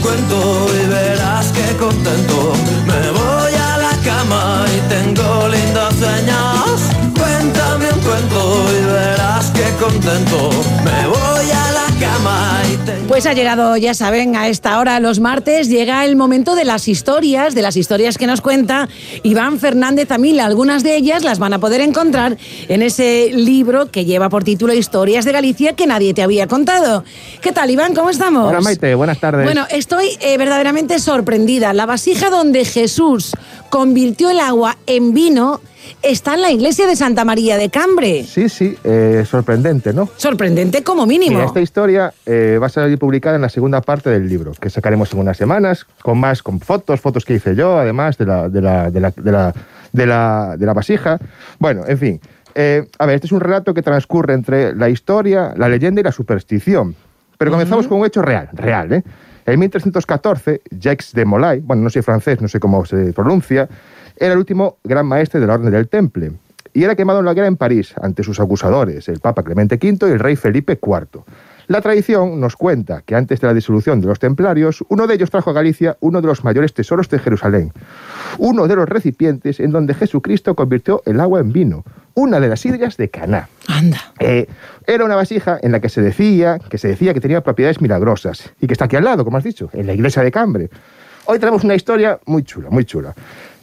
cuento y verás que contento. Me voy a la cama y tengo lindas señas. Cuéntame un cuento y verás que contento. Me voy a la cama. Pues ha llegado, ya saben, a esta hora los martes llega el momento de las historias, de las historias que nos cuenta Iván Fernández Amila. Algunas de ellas las van a poder encontrar en ese libro que lleva por título Historias de Galicia que nadie te había contado. ¿Qué tal, Iván? ¿Cómo estamos? Hola Maite, buenas tardes. Bueno, estoy eh, verdaderamente sorprendida. La vasija donde Jesús convirtió el agua en vino está en la iglesia de Santa María de Cambre. Sí, sí, eh, sorprendente, ¿no? Sorprendente como mínimo. Mira, esta historia eh, va a salir publicada en la segunda parte del libro, que sacaremos en unas semanas, con más, con fotos, fotos que hice yo, además de la, de la, de la, de la, de la, de la vasija. Bueno, en fin. Eh, a ver, este es un relato que transcurre entre la historia, la leyenda y la superstición. Pero comenzamos con un hecho real, real, ¿eh? En 1314, Jacques de Molay, bueno, no sé francés, no sé cómo se pronuncia, era el último gran maestre de la Orden del Temple y era quemado en la guerra en París ante sus acusadores, el Papa Clemente V y el rey Felipe IV. La tradición nos cuenta que antes de la disolución de los templarios, uno de ellos trajo a Galicia uno de los mayores tesoros de Jerusalén, uno de los recipientes en donde Jesucristo convirtió el agua en vino, una de las sidras de Caná. Anda. Eh, era una vasija en la que se decía que se decía que tenía propiedades milagrosas y que está aquí al lado, como has dicho, en la iglesia de Cambre. Hoy tenemos una historia muy chula, muy chula.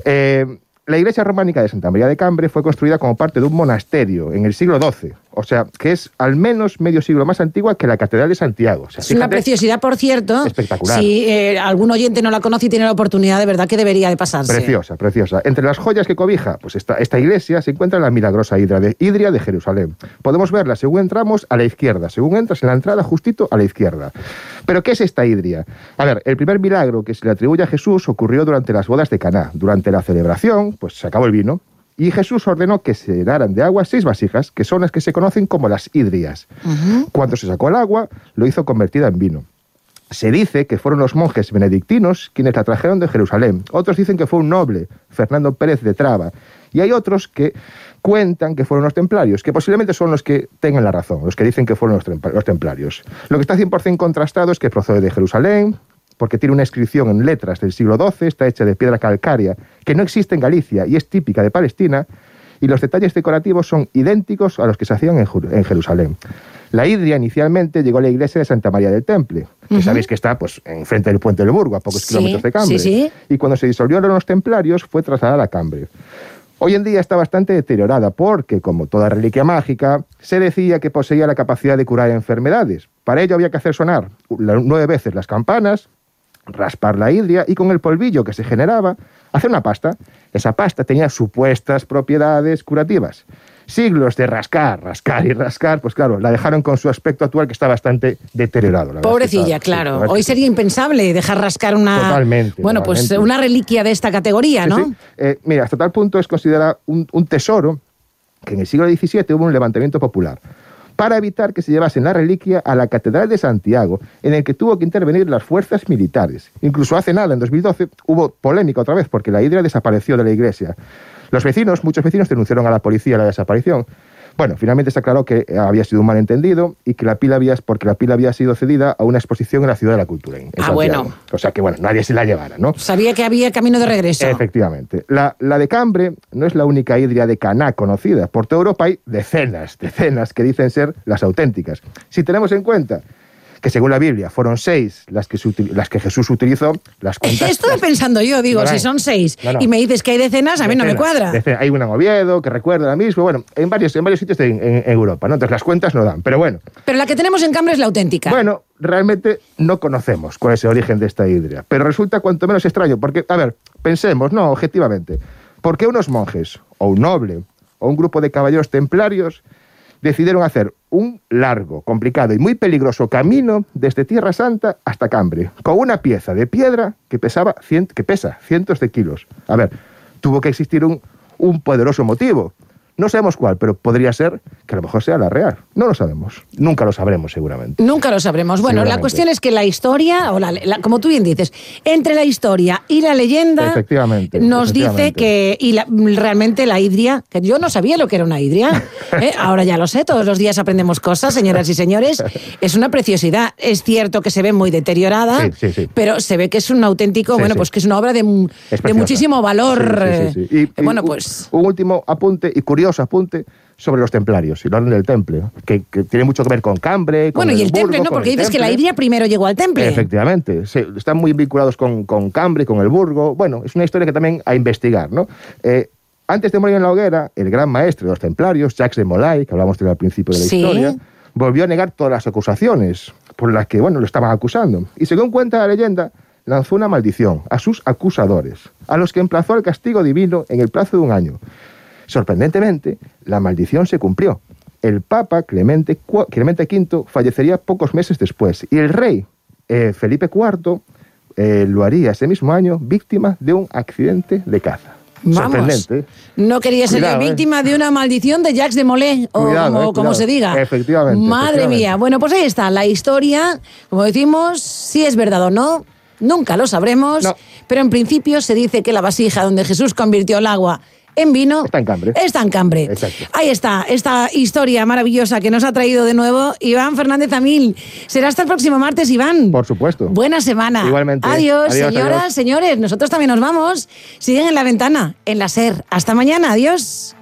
Eh, la iglesia románica de Santa María de Cambre fue construida como parte de un monasterio en el siglo XII, o sea, que es al menos medio siglo más antigua que la Catedral de Santiago. O sea, Es una preciosidad, por cierto. Espectacular. Si eh, algún oyente no la conoce y tiene la oportunidad, de verdad que debería de pasarse. Preciosa, preciosa. Entre las joyas que cobija pues esta, esta iglesia se encuentra la milagrosa hidra de, Hidria de Jerusalén. Podemos verla según entramos a la izquierda, según entras en la entrada justito a la izquierda. Pero ¿qué es esta hidria? A ver, el primer milagro que se le atribuye a Jesús ocurrió durante las bodas de Caná. Durante la celebración, pues se acabó el vino. Y Jesús ordenó que se llenaran de agua seis vasijas, que son las que se conocen como las hidrias. Cuando se sacó el agua, lo hizo convertida en vino. Se dice que fueron los monjes benedictinos quienes la trajeron de Jerusalén. Otros dicen que fue un noble, Fernando Pérez de Traba. Y hay otros que cuentan que fueron los templarios, que posiblemente son los que tengan la razón, los que dicen que fueron los, templa- los templarios. Lo que está 100% contrastado es que procede de Jerusalén, porque tiene una inscripción en letras del siglo XII, está hecha de piedra calcárea, que no existe en Galicia y es típica de Palestina, y los detalles decorativos son idénticos a los que se hacían en, Jerusalén. La hidria inicialmente llegó a la iglesia de Santa María del Temple, que sabéis que está pues, enfrente del puente del Burgo, a pocos Sí, kilómetros de Cambre. sí, sí. Y cuando se disolvieron los templarios, fue trasladada a Cambre. Hoy en día está bastante deteriorada porque, como toda reliquia mágica, se decía que poseía la capacidad de curar enfermedades. Para ello había que hacer sonar nueve veces las campanas, raspar la hidria y con el polvillo que se generaba, hacer una pasta. Esa pasta tenía supuestas propiedades curativas. Siglos de rascar, rascar y rascar, pues claro, la dejaron con su aspecto actual que está bastante deteriorado. la Pobrecilla, está- claro. Hoy sería impensable dejar rascar una. Totalmente, Bueno, pues una reliquia de esta categoría, Sí, ¿no? sí. Eh, mira, hasta tal punto es considerada un, un tesoro que en el siglo XVII hubo un levantamiento popular para evitar que se llevasen la reliquia a la Catedral de Santiago, en el que tuvo que intervenir las fuerzas militares. Incluso hace nada, en 2012, hubo polémica otra vez porque la hidra desapareció de la iglesia. Los vecinos, muchos vecinos denunciaron a la policía la desaparición. Bueno, finalmente se aclaró que había sido un malentendido y que la pila había, porque la pila había sido cedida a una exposición en la Ciudad de la Cultura. en Ah, Santiago. bueno. O sea que, bueno, nadie se la llevara, ¿no? Sabía que había camino de regreso. Efectivamente. La, la de Cambre no es la única hidria de Caná conocida. Por toda Europa hay decenas, decenas que dicen ser las auténticas. Si tenemos en cuenta que según la Biblia fueron seis las que, se las que Jesús utilizó, las cuentas... Las- pensando yo, digo, No, si son seis No, no. y me dices que hay decenas, a mí no me cuadra. decenas. Hay una en Oviedo que recuerda la misma, bueno, en varios, en varios sitios de- en, en Europa, ¿no? Entonces las cuentas no dan, pero bueno. Pero la que tenemos en Cambre es la auténtica. Bueno, realmente no conocemos cuál es el origen de esta hidria, pero resulta cuanto menos extraño, porque, a ver, pensemos, no, objetivamente, ¿por qué unos monjes, o un noble, o un grupo de caballeros templarios decidieron hacer un largo, complicado y muy peligroso camino desde Tierra Santa hasta Cambre, con una pieza de piedra que, pesaba que pesa cientos de kilos? A ver, tuvo que existir un, un poderoso motivo. No sabemos cuál, pero podría ser que a lo mejor sea la real. No lo sabemos. Nunca lo sabremos, seguramente. Nunca lo sabremos. Bueno, la cuestión es que la historia, o la, la- como tú bien dices, entre la historia y la leyenda, Efectivamente, nos dice que y la- realmente la hidria, que yo no sabía lo que era una hidria, ¿eh? ahora ya lo sé, todos los días aprendemos cosas, señoras y señores, es una preciosidad. Es cierto que se ve muy deteriorada, Sí, sí, sí. pero se ve que es un auténtico, bueno, pues que es una obra de, de muchísimo valor. Eh, Y- y bueno, un- pues... Un último apunte y curioso apunte sobre los templarios y el orden del temple, que, que tiene mucho que ver con Cambre. con Bueno, y el Burgo, temple, ¿no? Porque el dices que la idria primero llegó al temple. Efectivamente, se- están muy vinculados con, con Cambre, con el Burgo. Bueno, es una historia que también a investigar, ¿no? Eh, antes de morir en la hoguera, el gran maestre de los templarios, Jacques de Molay, que hablamos de al principio de la Sí. historia, volvió a negar todas las acusaciones por las que, bueno, lo estaban acusando. Y según cuenta la leyenda, lanzó una maldición a sus acusadores, a los que emplazó al castigo divino en el plazo de un año. Sorprendentemente, la maldición se cumplió. El Papa Clemente, V fallecería pocos meses después y el rey eh, Felipe IV eh, lo haría ese mismo año víctima de un accidente de caza. Vamos. Sorprendente. No quería ser Cuidado, eh. víctima de una maldición de Jacques de Molay, o Cuidado, como, como cuidado. se diga. Efectivamente, Madre efectivamente. mía. Bueno, pues ahí está, la historia, como decimos, si es verdad o no, nunca lo sabremos, No. pero en principio se dice que la vasija donde Jesús convirtió el agua en vino Está en Cambre. Está en Cambre. Exacto. Ahí está, esta historia maravillosa que nos ha traído de nuevo Iván Fernández Amil. Será hasta el próximo martes, Iván. Por supuesto. Buena semana. Igualmente. Adiós, Adiós, señoras, adiós. señores. Nosotros también nos vamos. Siguen en la ventana, en la SER. Hasta mañana. Adiós.